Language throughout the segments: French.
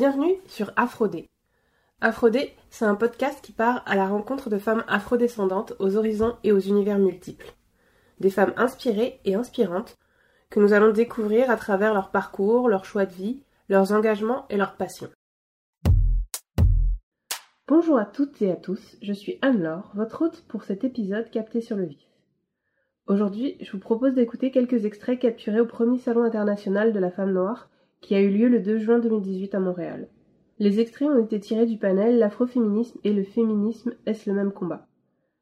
Bienvenue sur Afrodé. Afrodé, c'est un podcast qui part à la rencontre de femmes afrodescendantes aux horizons et aux univers multiples. Des femmes inspirées et inspirantes que nous allons découvrir à travers leur parcours, leur choix de vie, leurs engagements et leurs passions. Bonjour à toutes et à tous, je suis Anne-Laure, votre hôte pour cet épisode capté sur le vif. Aujourd'hui, je vous propose d'écouter quelques extraits capturés au premier Salon international de la femme noire qui a eu lieu le 2 juin 2018 à Montréal. Les extraits ont été tirés du panel L'afroféminisme et le féminisme est-ce le même combat?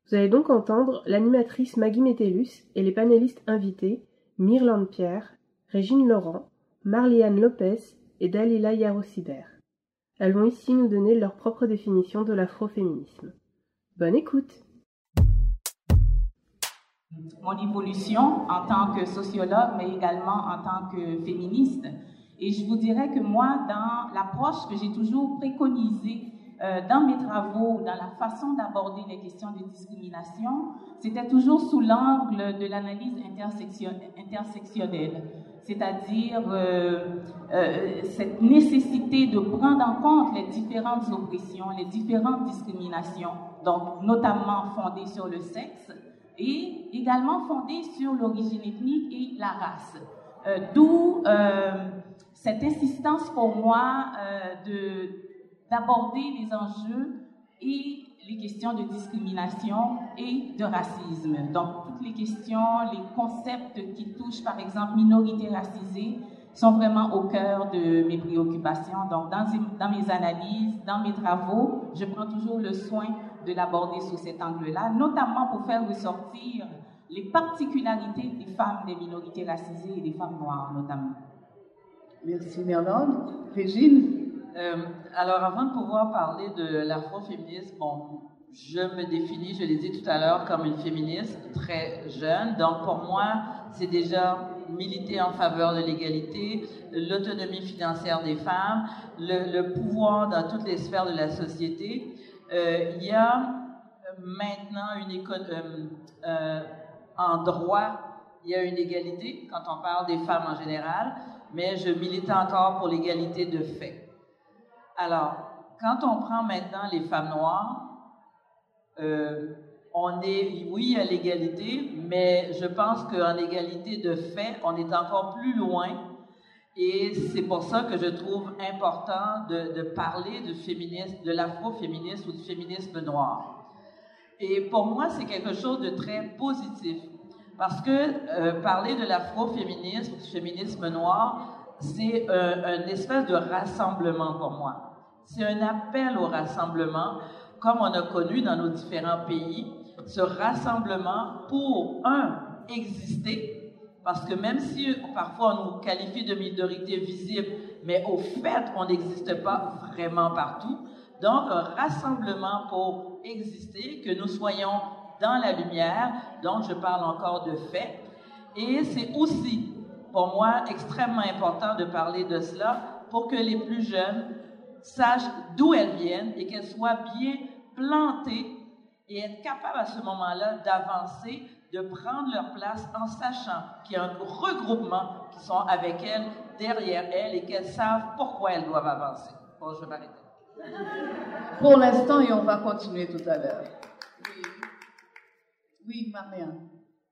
Vous allez donc entendre l'animatrice Maggie Metellus et les panélistes invités Myrlande Pierre, Régine Laurent, Marliane Lopez et Dalila Yarosiber. Elles vont ici nous donner leur propre définition de l'afroféminisme. Bonne écoute Mon évolution en tant que sociologue, mais également en tant que féministe, et je vous dirais que moi, dans l'approche que j'ai toujours préconisée euh, dans mes travaux, dans la façon d'aborder les questions de discrimination, c'était toujours sous l'angle de l'analyse intersectionnelle, c'est-à-dire euh, euh, cette nécessité de prendre en compte les différentes oppressions, les différentes discriminations, donc notamment fondées sur le sexe et également fondées sur l'origine ethnique et la race. D'où cette insistance pour moi euh, d'aborder les enjeux et les questions de discrimination et de racisme. Donc, toutes les questions, les concepts qui touchent, par exemple, minorités racisées, sont vraiment au cœur de mes préoccupations. Donc, dans, dans mes analyses, dans mes travaux, je prends toujours le soin de l'aborder sous cet angle-là, notamment pour faire ressortir les particularités des femmes des minorités racisées et des femmes noires, notamment. Merci Merlande. Régine? Euh, Alors avant de pouvoir parler de l'afroféminisme, bon, je me définis, je l'ai dit tout à l'heure, comme une féministe très jeune. Donc pour moi, c'est déjà militer en faveur de l'égalité, l'autonomie financière des femmes, le, pouvoir dans toutes les sphères de la société. Euh, il y a maintenant une économie euh, en droit, il y a une égalité quand on parle des femmes en général mais je milite encore pour l'égalité de fait. Alors, quand on prend maintenant les femmes noires, euh, on est, oui, à l'égalité, mais je pense qu'en égalité de fait, on est encore plus loin. Et c'est pour ça que je trouve important de, de parler du féminisme, de l'afroféminisme ou du féminisme noir. Et pour moi, c'est quelque chose de très positif. Parce que euh, parler de l'afroféminisme, du féminisme noir, c'est un, espèce de rassemblement pour moi. C'est un appel au rassemblement, comme on a connu dans nos différents pays, ce rassemblement pour, un, exister, parce que même si parfois on nous qualifie de minorité visible, mais au fait, on n'existe pas vraiment partout. Donc, un rassemblement pour exister, que nous soyons dans la lumière, donc je parle encore de fait. Et c'est aussi, pour moi, extrêmement important de parler de cela pour que les plus jeunes sachent d'où elles viennent et qu'elles soient bien plantées et être capables à ce moment-là d'avancer, de prendre leur place en sachant qu'il y a un regroupement qui sont avec elles, derrière elles et qu'elles savent pourquoi elles doivent avancer. Bon, je vais m'arrêter. Pour l'instant, et on va continuer tout à l'heure. Oui, Marianne.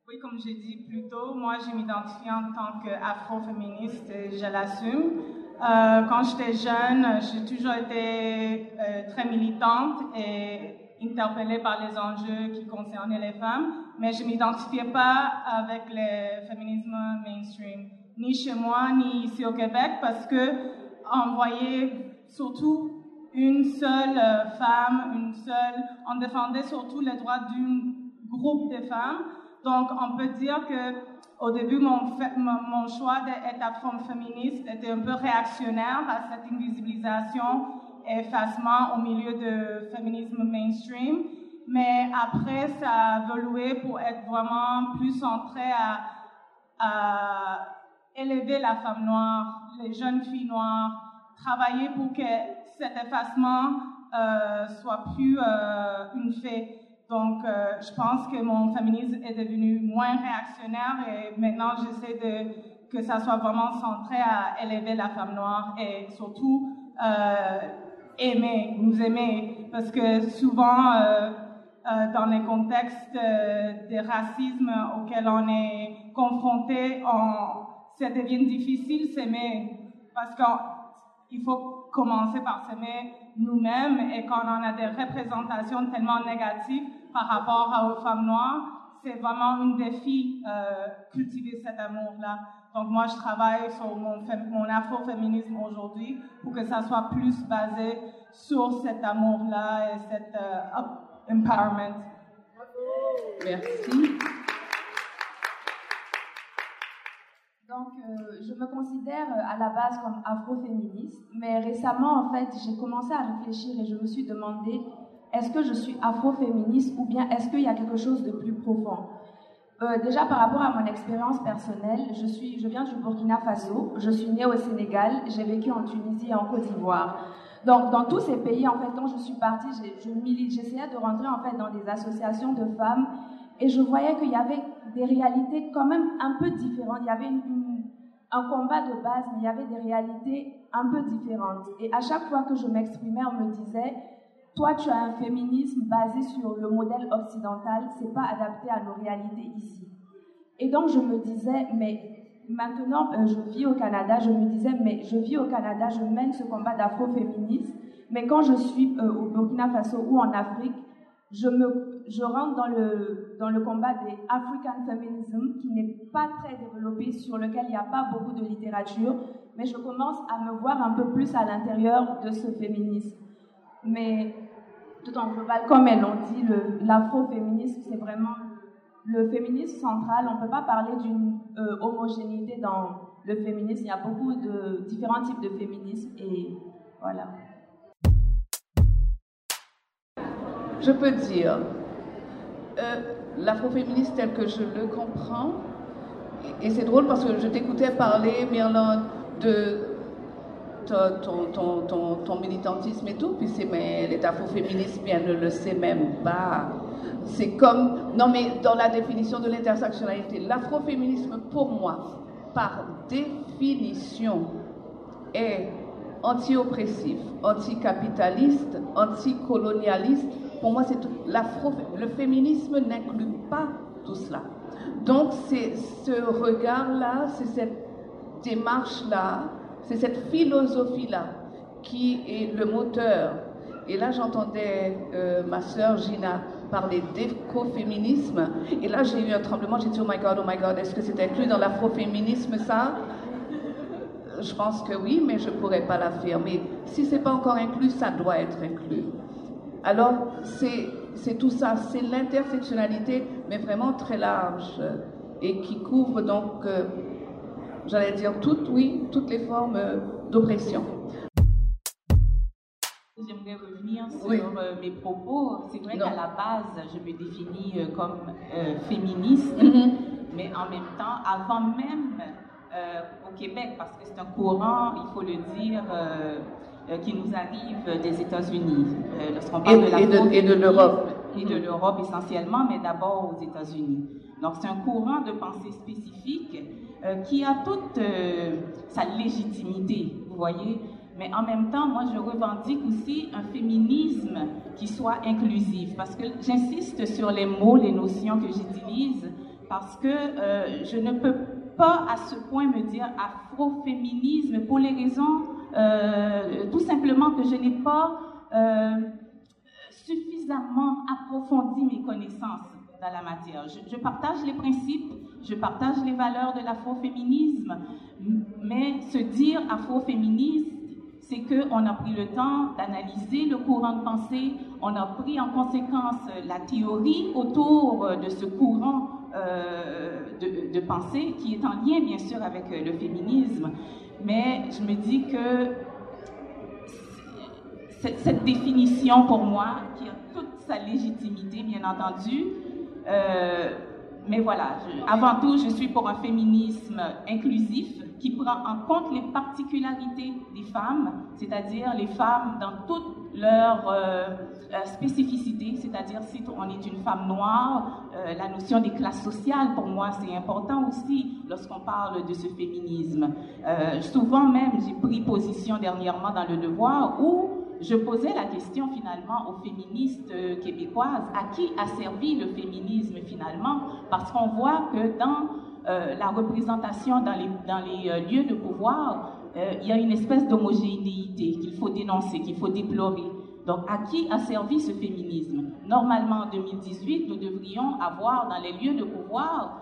Oui, comme j'ai dit plus tôt, moi, je m'identifie en tant qu'afro-féministe et je l'assume. Euh, quand j'étais jeune, j'ai toujours été euh, très militante et interpellée par les enjeux qui concernaient les femmes, mais je ne m'identifiais pas avec le féminisme mainstream, ni chez moi, ni ici au Québec, parce que on voyait surtout une seule euh, femme, une seule, on défendait surtout les droits d'une groupe de femmes. Donc, on peut dire que au début, mon, choix d'être femme féministe était un peu réactionnaire à cette invisibilisation et effacement au milieu de féminisme mainstream. Mais après, ça a évolué pour être vraiment plus centré à, à élever la femme noire, les jeunes filles noires, travailler pour que cet effacement euh, soit plus euh, une fait. Donc, euh, je pense que mon féminisme est devenu moins réactionnaire et maintenant j'essaie que ça soit vraiment centré à élever la femme noire et surtout aimer, nous aimer, parce que souvent, dans les contextes de racisme auxquels on est confronté, ça devient difficile s'aimer, parce qu'il faut commencer par s'aimer nous-mêmes et quand on a des représentations tellement négatives par rapport aux femmes noires, c'est vraiment un défi euh, cultiver cet amour-là. Donc moi, je travaille sur mon, mon afroféminisme aujourd'hui pour que ça soit plus basé sur cet amour-là et cet euh, empowerment. Merci. Je me considère à la base comme afroféministe, mais récemment, en fait, j'ai commencé à réfléchir et je me suis demandé est-ce que je suis afroféministe ou bien est-ce qu'il y a quelque chose de plus profond? Euh, déjà par rapport à mon expérience personnelle, je, suis, je viens du Burkina Faso, je suis née au Sénégal, j'ai vécu en Tunisie et en Côte d'Ivoire. Donc dans tous ces pays, en fait, quand je suis partie, je j'essayais de rentrer en fait dans des associations de femmes et je voyais qu'il y avait des réalités quand même un peu différentes. Un combat de base, mais il y avait des réalités un peu différentes. Et à chaque fois que je m'exprimais, on me disait toi, tu as un féminisme basé sur le modèle occidental, c'est pas adapté à nos réalités ici. Et donc, je me disais, mais maintenant, euh, je vis au Canada, je me disais, mais je vis au Canada, je mène ce combat d'afroféminisme, mais quand je suis euh, au Burkina Faso ou en Afrique, je, me, je rentre dans le, dans le combat des African Feminism, qui n'est pas très développé, sur lequel il n'y a pas beaucoup de littérature, mais je commence à me voir un peu plus à l'intérieur de ce féminisme. Mais tout en global, comme elles l'ont dit, l'afroféminisme, c'est vraiment le féminisme central. On ne peut pas parler d'une euh, homogénéité dans le féminisme. Il y a beaucoup de différents types de féminisme et voilà. Je peux dire, euh, l'afroféminisme tel que je le comprends, et, c'est drôle parce que je t'écoutais parler, Myrland, de ton, ton, ton, militantisme et tout, puis c'est, mais les afroféministes, elle ne le sait même pas. C'est comme, non mais dans la définition de l'intersectionnalité, l'afroféminisme pour moi, par définition, est anti-oppressif, anti-capitaliste, anti-colonialiste. Pour moi, c'est. Le féminisme n'inclut pas tout cela. Donc, c'est ce regard-là, c'est cette démarche-là c'est cette philosophie-là qui est le moteur. Et là, j'entendais euh, ma sœur Gina parler d'écoféminisme. Et là, j'ai eu un tremblement. J'ai dit, oh my God, oh my God, est-ce que c'est inclus dans l'afroféminisme, ça? Je pense que oui, mais je ne pourrais pas l'affirmer. Si ce n'est pas encore inclus, ça doit être inclus. Alors, c'est tout ça. C'est l'intersectionnalité, mais vraiment très large et qui couvre donc... Euh, j'allais dire toutes, oui, toutes les formes euh, d'oppression. J'aimerais revenir sur euh, mes propos. C'est vrai qu'à la base, je me définis euh, comme féministe, mm-hmm. mais en même temps, avant même au Québec, parce que c'est un courant, il faut le dire, qui nous arrive des États-Unis. Lorsqu'on parle de la et de l'Europe. Et de l'Europe essentiellement, mais d'abord aux États-Unis. Donc c'est un courant de pensée spécifique euh, qui a toute euh, sa légitimité, vous voyez. Mais en même temps, moi, je revendique aussi un féminisme qui soit inclusif, parce que j'insiste sur les mots, les notions que j'utilise, parce que euh, je ne peux pas à ce point me dire afroféminisme pour les raisons tout simplement que je n'ai pas suffisamment approfondi mes connaissances dans la matière. Je, partage les principes, je partage les valeurs de l'afroféminisme, mais se dire afroféministe, c'est qu'on a pris le temps d'analyser le courant de pensée, on a pris en conséquence la théorie autour de ce courant euh, de, pensée qui est en lien bien sûr avec le féminisme. Mais je me dis que cette définition pour moi, qui a toute sa légitimité bien entendu, euh, mais voilà, avant tout, je suis pour un féminisme inclusif qui prend en compte les particularités des femmes, c'est-à-dire les femmes dans toute leur, euh, spécificité, c'est-à-dire si on est une femme noire, la notion des classes sociales, pour moi, c'est important aussi lorsqu'on parle de ce féminisme. souvent même, j'ai pris position dernièrement dans le devoir où je posais la question finalement aux féministes québécoises, à qui a servi le féminisme finalement, parce qu'on voit que dans la représentation dans les, lieux de pouvoir, euh, il y a une espèce d'homogénéité qu'il faut dénoncer, qu'il faut déplorer. Donc, à qui a servi ce féminisme? Normalement, en 2018, nous devrions avoir dans les lieux de pouvoir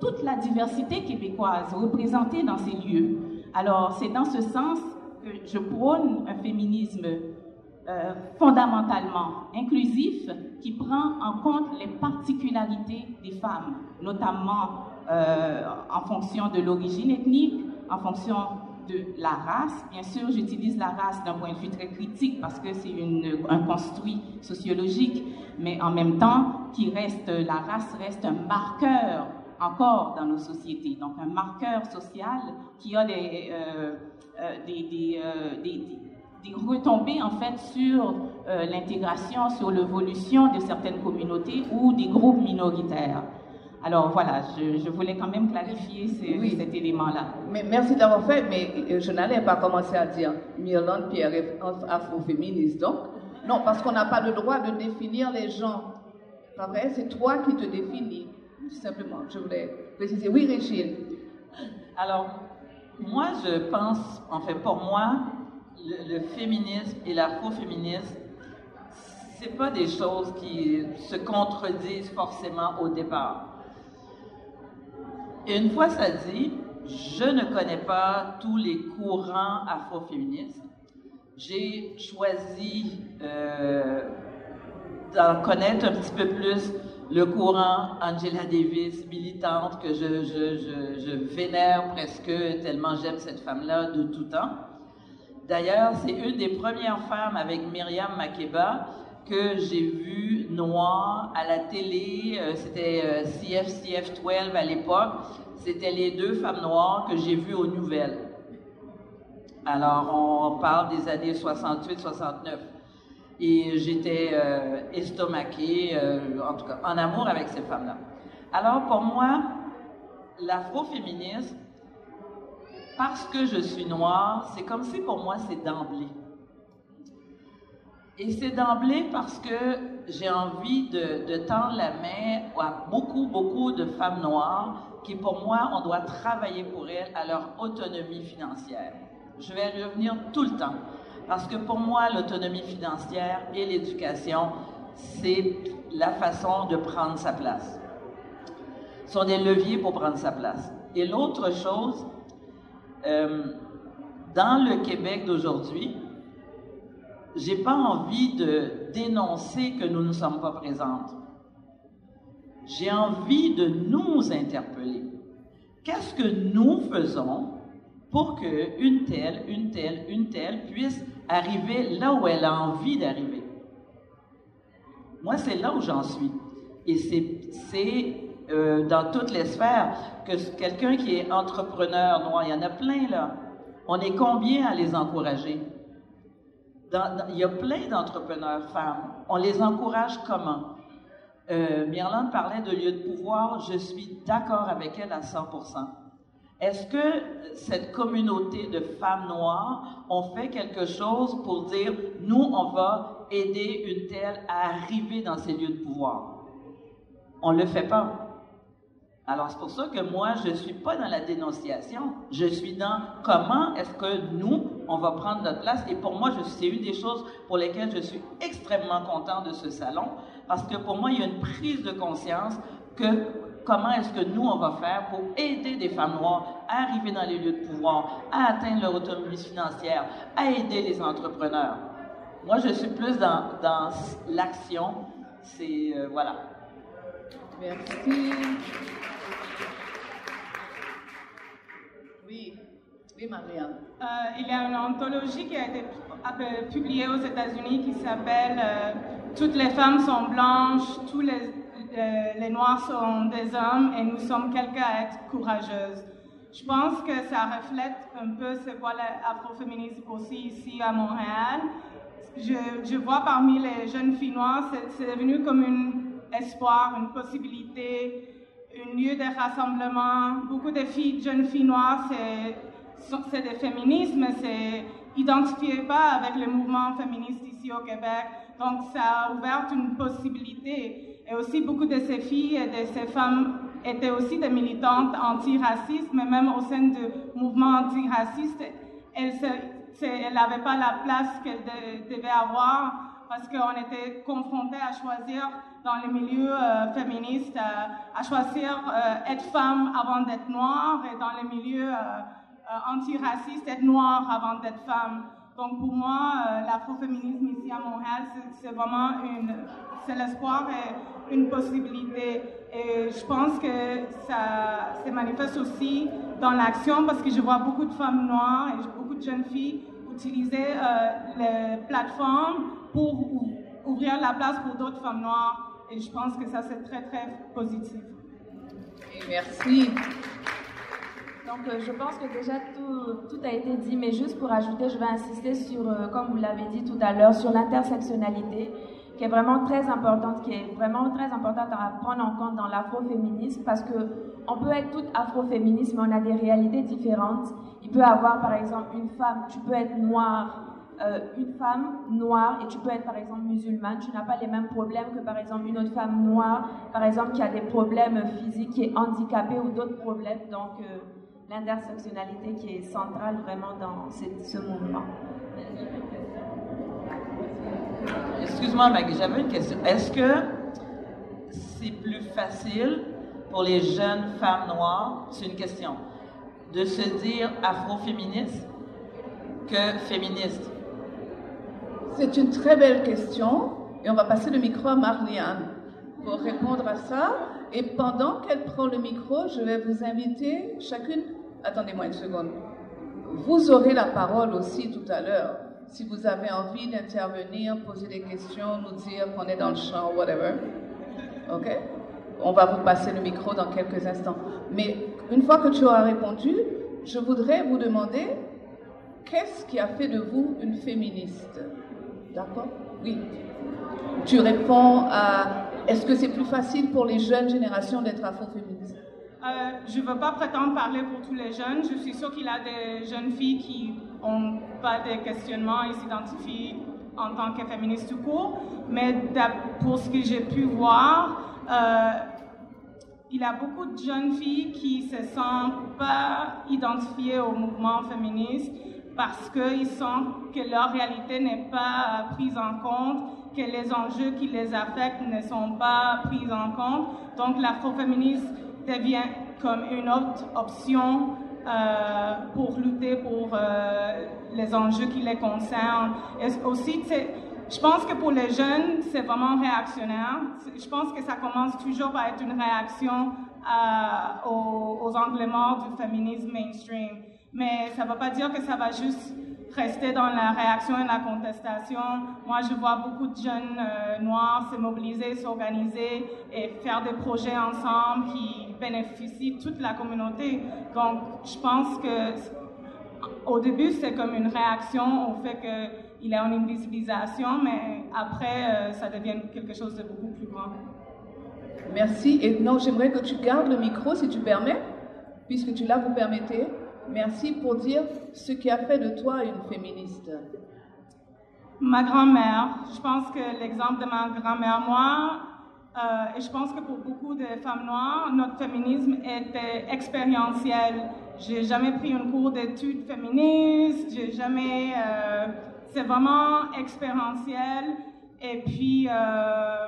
toute la diversité québécoise représentée dans ces lieux. Alors, c'est dans ce sens que je prône un féminisme euh, fondamentalement inclusif qui prend en compte les particularités des femmes, notamment euh, en fonction de l'origine ethnique, en fonction de la race. Bien sûr, j'utilise la race d'un point de vue très critique parce que c'est un construit sociologique, mais en même temps, qui reste, la race reste un marqueur encore dans nos sociétés. Donc, un marqueur social qui a des, euh, euh, euh, retombées en fait sur l'intégration, sur l'évolution de certaines communautés ou des groupes minoritaires. Alors voilà, je, voulais quand même clarifier cet élément-là. Mais merci d'avoir fait, mais euh, je n'allais pas commencer à dire Myrlande Pierre est afroféministe. Donc, non, parce qu'on n'a pas le droit de définir les gens. Pas vrai? C'est toi qui te définis, tout simplement. Je voulais préciser. Oui, Régine. Alors, moi, je pense, en fait, pour moi, le, le féminisme et l'afroféminisme, c'est pas des choses qui se contredisent forcément au départ. Une fois ça dit, je ne connais pas tous les courants afroféministes. J'ai choisi euh, d'en connaître un petit peu plus le courant Angela Davis, militante, que je, je, je, vénère presque tellement j'aime cette femme-là de tout temps. D'ailleurs, c'est une des premières femmes avec Myriam Makeba que j'ai vu noir à la télé. Euh, c'était CFCF euh, 12 à l'époque. C'était les deux femmes noires que j'ai vues aux nouvelles. Alors, on parle des années 68-69. Et j'étais euh, estomaquée, en tout cas, en amour avec ces femmes-là. Alors, pour moi, l'afroféminisme, parce que je suis noire, c'est comme si pour moi c'est d'emblée. Et c'est d'emblée parce que j'ai envie de, tendre la main à beaucoup, beaucoup de femmes noires qui, pour moi, on doit travailler pour elles à leur autonomie financière. Je vais revenir tout le temps. Parce que pour moi, l'autonomie financière et l'éducation, c'est la façon de prendre sa place. Ce sont des leviers pour prendre sa place. Et l'autre chose, euh, dans le Québec d'aujourd'hui, j'ai pas envie de dénoncer que nous ne sommes pas présentes. J'ai envie de nous interpeller. Qu'est-ce que nous faisons pour que une telle, une telle, une telle puisse arriver là où elle a envie d'arriver? Moi, c'est là où j'en suis. Et c'est euh, dans toutes les sphères que quelqu'un qui est entrepreneur noir, il y en a plein là. On est combien à les encourager? Il y a plein d'entrepreneurs femmes. On les encourage comment? Euh, Myrlande parlait de lieu de pouvoir. Je suis d'accord avec elle à 100% Est-ce que cette communauté de femmes noires ont fait quelque chose pour dire, nous, on va aider une telle à arriver dans ces lieux de pouvoir? On ne le fait pas. Alors, c'est pour ça que moi, je ne suis pas dans la dénonciation, je suis dans comment est-ce que nous, on va prendre notre place. Et pour moi, c'est une des choses pour lesquelles je suis extrêmement content de ce salon, parce que pour moi, il y a une prise de conscience que comment est-ce que nous, on va faire pour aider des femmes noires à arriver dans les lieux de pouvoir, à atteindre leur autonomie financière, à aider les entrepreneurs. Moi, je suis plus dans, l'action. C'est, euh, voilà. Merci. Oui, Euh, il y a une anthologie qui a été euh, publiée aux États-Unis qui s'appelle euh, Toutes les femmes sont blanches, tous les, les Noirs sont des hommes et nous sommes quelqu'un à être courageuses. Je pense que ça reflète un peu ce qu'est l'afroféminisme aussi ici à Montréal. je, je, vois parmi les jeunes filles noires, c'est devenu comme un espoir, une possibilité, un lieu de rassemblement. Beaucoup de filles, jeunes filles noires, c'est des féminismes, c'est identifié pas avec le mouvement féministe ici au Québec. Donc, ça a ouvert une possibilité. Et aussi, beaucoup de ces filles et de ces femmes étaient aussi des militantes antiracistes, mais même au sein du mouvement antiraciste, elles n'avaient pas la place qu'elles devaient avoir parce qu'on était confrontés à choisir dans les milieux euh, féministes, euh, à choisir euh, être femme avant d'être noire et dans les milieux antiracistes, être noire avant d'être femme. Donc pour moi, l'afroféminisme ici à Montréal, c'est vraiment une, c'est l'espoir et une possibilité. Et je pense que ça se manifeste aussi dans l'action parce que je vois beaucoup de femmes noires et beaucoup de jeunes filles utiliser les plateformes pour ouvrir la place pour d'autres femmes noires et je pense que ça, c'est très, très positif. merci. Donc, euh, je pense que déjà tout, a été dit, mais juste pour ajouter, je vais insister sur, euh, comme vous l'avez dit tout à l'heure, sur l'intersectionnalité, qui est vraiment très importante, qui est vraiment très importante à prendre en compte dans l'afroféminisme, parce que on peut être toute afroféministe, mais on a des réalités différentes. Il peut avoir, par exemple, une femme, tu peux être noire, euh, une femme noire et tu peux être par exemple musulmane, tu n'as pas les mêmes problèmes que par exemple une autre femme noire, par exemple qui a des problèmes physiques, qui est handicapée ou d'autres problèmes. Donc l'intersectionnalité qui est centrale vraiment dans ce mouvement. Excuse-moi Maggie, j'avais une question. Est-ce que c'est plus facile pour les jeunes femmes noires, c'est une question, de se dire afroféministe que féministe? C'est une très belle question et on va passer le micro à Marliane pour répondre à ça. Et pendant qu'elle prend le micro, je vais vous inviter chacune. Attendez-moi une seconde. Vous aurez la parole aussi tout à l'heure. Si vous avez envie d'intervenir, poser des questions, nous dire qu'on est dans le champ, whatever. OK? On va vous passer le micro dans quelques instants. Mais une fois que tu auras répondu, je voudrais vous demander qu'est-ce qui a fait de vous une féministe? D'accord? Oui. Tu réponds à est-ce que c'est plus facile pour les jeunes générations d'être afroféministes? Euh, Je ne veux pas prétendre parler pour tous les jeunes. Je suis sûre qu'il y a des jeunes filles qui n'ont pas de questionnements et s'identifient en tant que féministes tout court. Mais pour ce que j'ai pu voir, euh, il y a beaucoup de jeunes filles qui ne se sentent pas identifiées au mouvement féministe parce qu'ils sentent que leur réalité n'est pas prise en compte, que les enjeux qui les affectent ne sont pas pris en compte. Donc l'afroféminisme devient comme une autre option euh, pour lutter pour euh, les enjeux qui les concernent. Et aussi, je pense que pour les jeunes, c'est vraiment réactionnaire. Je pense que ça commence toujours par être une réaction euh, aux, aux angles morts du féminisme mainstream mais ça ne veut pas dire que ça va juste rester dans la réaction et la contestation. Moi, je vois beaucoup de jeunes noirs se mobiliser, s'organiser et faire des projets ensemble qui bénéficient toute la communauté. Donc, je pense que au début, c'est comme une réaction au fait qu'il y a une invisibilisation, mais après, euh, ça devient quelque chose de beaucoup plus grand. Merci. Et non, j'aimerais que tu gardes le micro, si tu permets, puisque tu l'as, vous permettez. Merci pour dire ce qui a fait de toi une féministe. Ma grand-mère, je pense que l'exemple de ma grand-mère, moi, euh, et je pense que pour beaucoup de femmes noires, notre féminisme était expérientiel. J'ai jamais pris un cours d'études féministes, j'ai jamais. Euh, c'est vraiment expérientiel. Et puis, euh,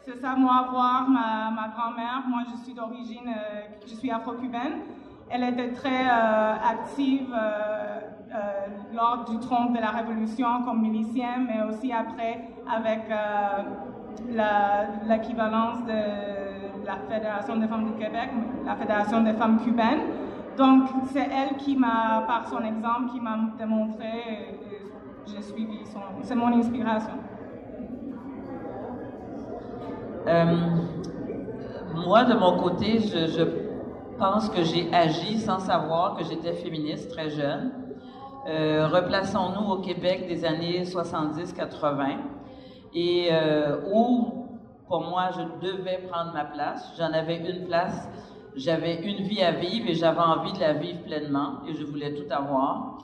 c'est ça, moi, voir ma, ma grand-mère. Moi, je suis d'origine, je suis afro-cubaine. Elle était très active lors du trône de la Révolution comme milicienne, mais aussi après avec l'équivalence de la Fédération des femmes du Québec, la Fédération des femmes cubaines. Donc, c'est elle qui m'a, par son exemple, qui m'a démontré, j'ai suivi son, c'est mon inspiration. moi, de mon côté, je pense que j'ai agi sans savoir que j'étais féministe très jeune. Euh, replaçons-nous au Québec des années 70-80 et euh, où, pour moi, je devais prendre ma place. J'en avais une place, j'avais une vie à vivre et j'avais envie de la vivre pleinement et je voulais tout avoir.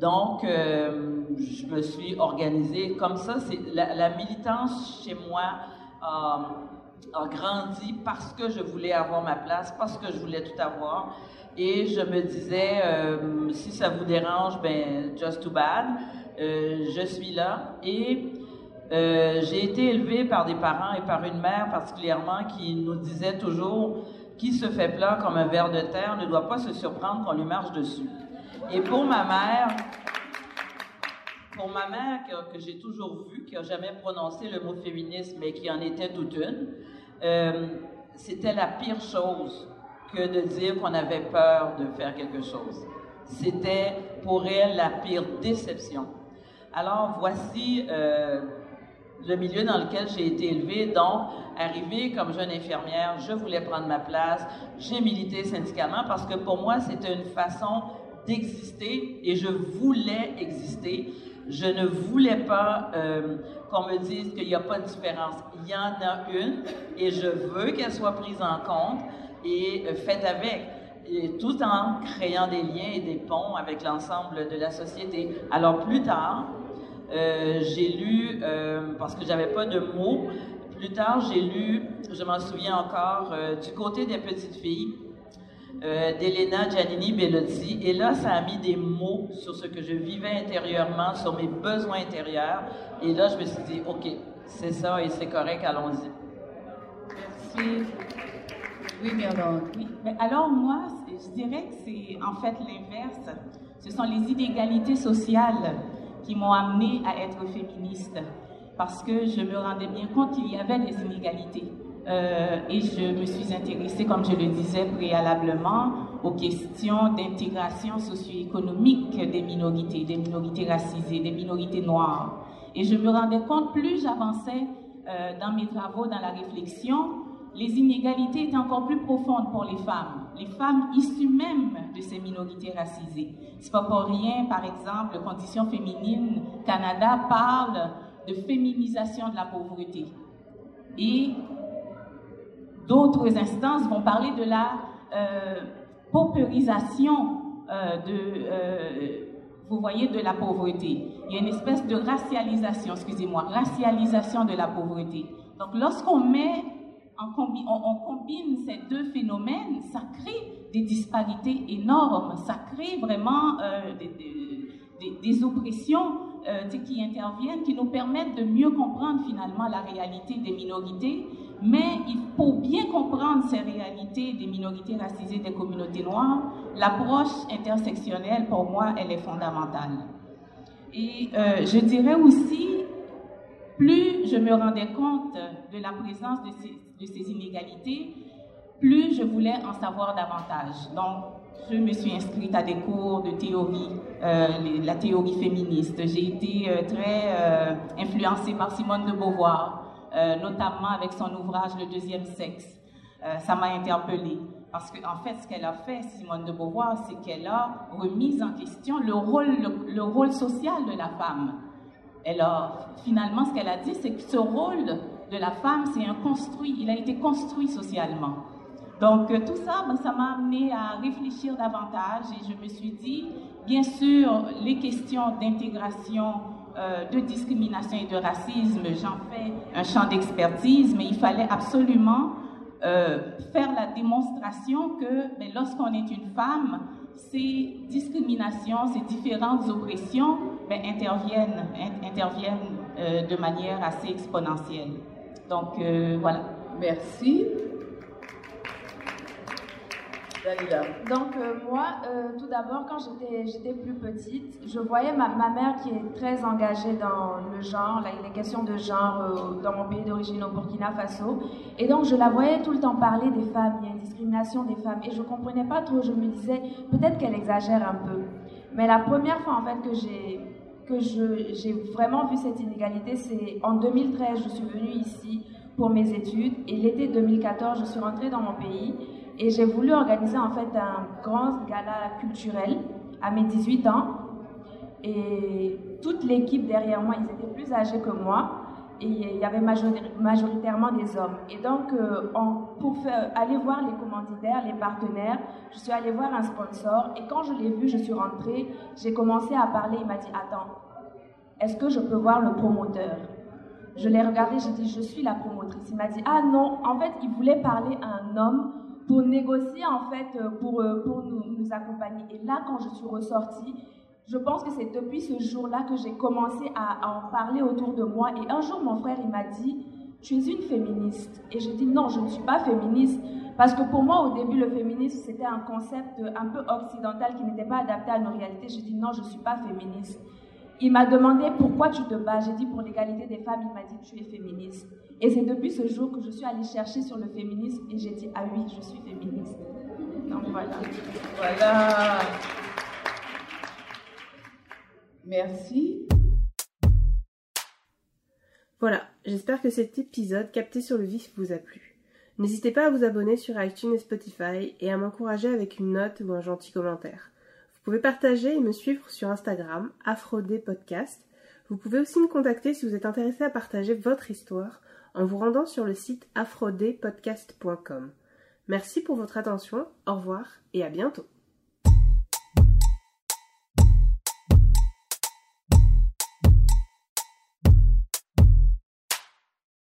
Donc, euh, je me suis organisée comme ça. C'est la, militance chez moi a, a grandi parce que je voulais avoir ma place, parce que je voulais tout avoir. Et je me disais, euh, si ça vous dérange, ben, just too bad. Euh, je suis là. Et euh, j'ai été élevée par des parents et par une mère particulièrement qui nous disait toujours, qui se fait plat comme un ver de terre ne doit pas se surprendre qu'on lui marche dessus. Et pour ma mère, pour ma mère que, j'ai toujours vue, qui n'a jamais prononcé le mot féminisme, mais qui en était toute une, euh, c'était la pire chose que de dire qu'on avait peur de faire quelque chose. C'était pour elle la pire déception. Alors voici euh, le milieu dans lequel j'ai été élevée. Donc, arrivée comme jeune infirmière, je voulais prendre ma place. J'ai milité syndicalement parce que pour moi, c'était une façon d'exister et je voulais exister. Je ne voulais pas euh, qu'on me dise qu'il n'y a pas de différence. Il y en a une et je veux qu'elle soit prise en compte et euh, faite avec, tout en créant des liens et des ponts avec l'ensemble de la société. Alors plus tard, euh, j'ai lu, euh, parce que j'avais pas de mots, plus tard j'ai lu, je m'en souviens encore, euh, du côté des petites filles, d'Elena Giannini Bellotti. Et là, ça a mis des mots sur ce que je vivais intérieurement, sur mes besoins intérieurs. Et là, je me suis dit, OK, c'est ça et c'est correct, allons-y. Merci. Oui. Oui, mais alors moi, je dirais que c'est en fait l'inverse. Ce sont les inégalités sociales qui m'ont amené à être féministe parce que je me rendais bien compte qu'il y avait des inégalités. Euh, et je me suis intéressée, comme je le disais préalablement, aux questions d'intégration socio-économique des minorités, des minorités racisées, des minorités noires. Et je me rendais compte, plus j'avançais euh, dans mes travaux, dans la réflexion, les inégalités étaient encore plus profondes pour les femmes, les femmes issues même de ces minorités racisées. C'est pas pour rien, par exemple, Conditions féminines Canada parle de féminisation de la pauvreté. Et d'autres instances vont parler de la euh, paupérisation euh, de, euh, vous voyez, de la pauvreté. Il y a une espèce de racialisation, excusez-moi, racialisation de la pauvreté. Donc, lorsqu'on met on, combi on, on, combine ces deux phénomènes, ça crée des disparités énormes, ça crée vraiment euh, des, oppressions euh, qui interviennent, qui nous permettent de mieux comprendre finalement la réalité des minorités. Mais faut bien comprendre ces réalités des minorités racisées, des communautés noires. L'approche intersectionnelle, pour moi, elle est fondamentale. Et euh, je dirais aussi, plus je me rendais compte de la présence de ces, de ces inégalités, plus je voulais en savoir davantage. Donc, je me suis inscrite à des cours de théorie, euh, la théorie féministe. J'ai été euh, très euh, influencée par Simone de Beauvoir, notamment avec son ouvrage Le deuxième sexe. Ça m'a interpellée. Parce qu'en en fait, ce qu'elle a fait, Simone de Beauvoir, c'est qu'elle a remis en question le rôle, le, le rôle social de la femme. Elle a, finalement, ce qu'elle a dit, c'est que ce rôle de la femme, c'est un construit, il a été construit socialement. Donc euh, tout ça, ben, ça m'a amené à réfléchir davantage et je me suis dit, bien sûr, les questions d'intégration, euh, de discrimination et de racisme, j'en fais un champ d'expertise, mais il fallait absolument euh, faire la démonstration que ben, lorsqu'on est une femme, ces discriminations, ces différentes oppressions ben, interviennent, in interviennent de manière assez exponentielle. Donc euh, voilà. Merci. Dalila. Donc euh, moi, euh, tout d'abord, quand j'étais plus petite, je voyais ma, mère qui est très engagée dans le genre, là, les questions de genre dans mon pays d'origine au Burkina Faso. Et donc je la voyais tout le temps parler des femmes, il y a une discrimination des femmes. Et je comprenais pas trop, je me disais, peut-être qu'elle exagère un peu. Mais la première fois en fait que j'ai que j'ai vraiment vu cette inégalité, c'est en 2013, je suis venue ici pour mes études et l'été 2014, je suis rentrée dans mon pays et j'ai voulu organiser en fait un grand gala culturel à mes 18 ans. Et toute l'équipe derrière moi, ils étaient plus âgés que moi et il y avait majoritairement des hommes. Et donc, euh, pour aller voir les commanditaires, les partenaires, je suis allée voir un sponsor et quand je l'ai vu, je suis rentrée, j'ai commencé à parler, il m'a dit, attends, est-ce que je peux voir le promoteur? Je l'ai regardé, j'ai dit, je suis la promotrice. Il m'a dit, ah non, en fait, il voulait parler à un homme pour négocier, en fait, euh, pour, euh, pour nous accompagner. Et là, quand je suis ressortie, je pense que c'est depuis ce jour-là que j'ai commencé à, en parler autour de moi. Et un jour, mon frère, il m'a dit, tu es une féministe. Et j'ai dit, non, je ne suis pas féministe. Parce que pour moi, au début, le féminisme, c'était un concept un peu occidental qui n'était pas adapté à nos réalités. J'ai dit, non, je ne suis pas féministe. Il m'a demandé pourquoi tu te bats? J'ai dit pour l'égalité des femmes. Il m'a dit tu es féministe. Et c'est depuis ce jour que je suis allée chercher sur le féminisme et j'ai dit ah oui, je suis féministe. Donc voilà. Voilà. Merci. Voilà, j'espère que cet épisode capté sur le vif vous a plu. N'hésitez pas à vous abonner sur iTunes et Spotify et à m'encourager avec une note ou un gentil commentaire. Vous pouvez partager et me suivre sur Instagram, Podcast. Vous pouvez aussi me contacter si vous êtes intéressé à partager votre histoire en vous rendant sur le site afrodépodcast.com. Merci pour votre attention, au revoir et à bientôt.